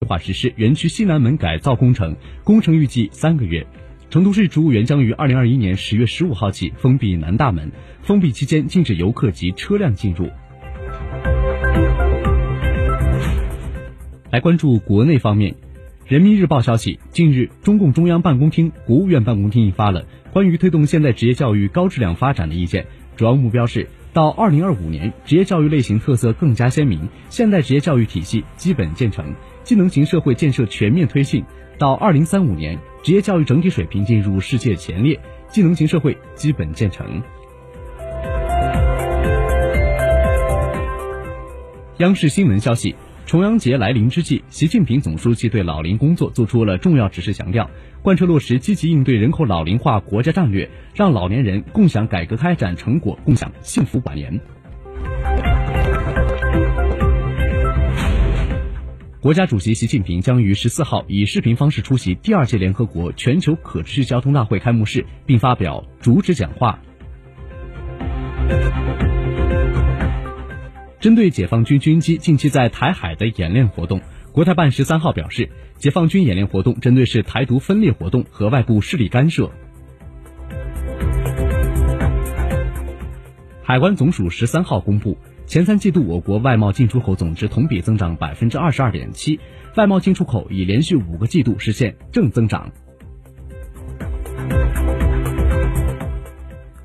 计划实施园区西南门改造工程，工程预计三个月。成都市植物园将于二零二一年十月十五号起封闭南大门，封闭期间禁止游客及车辆进入。来关注国内方面，《人民日报》消息，近日，中共中央办公厅、国务院办公厅印发了关于推动现代职业教育高质量发展的意见，主要目标是到二零二五年，职业教育类型特色更加鲜明，现代职业教育体系基本建成，技能型社会建设全面推进；到二零三五年，职业教育整体水平进入世界前列，技能型社会基本建成。央视新闻消息。重阳节来临之际，习近平总书记对老龄工作作出了重要指示，强调贯彻落实积极应对人口老龄化国家战略，让老年人共享改革开展成果，共享幸福晚年。国家主席习近平将于十四号以视频方式出席第二届联合国全球可持续交通大会开幕式，并发表主旨讲话。针对解放军军机近期在台海的演练活动，国台办十三号表示，解放军演练活动针对是台独分裂活动和外部势力干涉。海关总署十三号公布，前三季度我国外贸进出口总值同比增长百分之二十二点七，外贸进出口已连续五个季度实现正增长。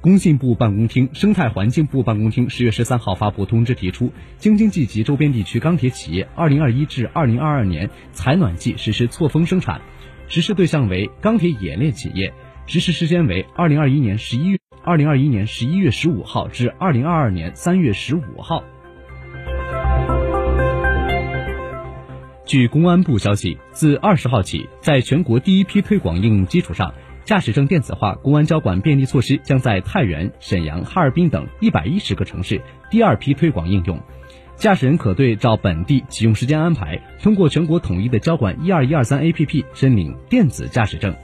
工信部办公厅、生态环境部办公厅十月十三号发布通知，提出京津冀及周边地区钢铁企业二零二一至二零二二年采暖季实施错峰生产，实施对象为钢铁冶炼企业，实施时间为二零二一年十一月二零二一年十一月十五号至二零二二年三月十五号。据公安部消息，自二十号起，在全国第一批推广应用基础上。驾驶证电子化公安交管便利措施将在太原、沈阳、哈尔滨等一百一十个城市第二批推广应用，驾驶人可对照本地启用时间安排，通过全国统一的交管一二一二三 APP 申领电子驾驶证。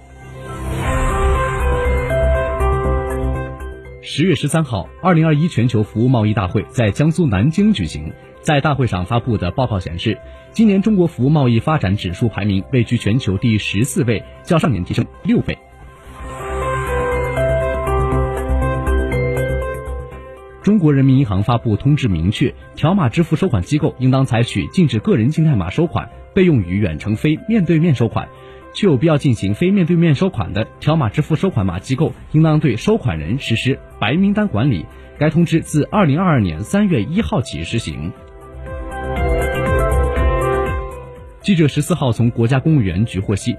十月十三号，二零二一全球服务贸易大会在江苏南京举行，在大会上发布的报告显示，今年中国服务贸易发展指数排名位居全球第十四位，较上年提升六倍。中国人民银行发布通知，明确条码支付收款机构应当采取禁止个人静态码收款、被用于远程非面对面收款，确有必要进行非面对面收款的条码支付收款码机构，应当对收款人实施白名单管理。该通知自二零二二年三月一号起施行。记者十四号从国家公务员局获悉。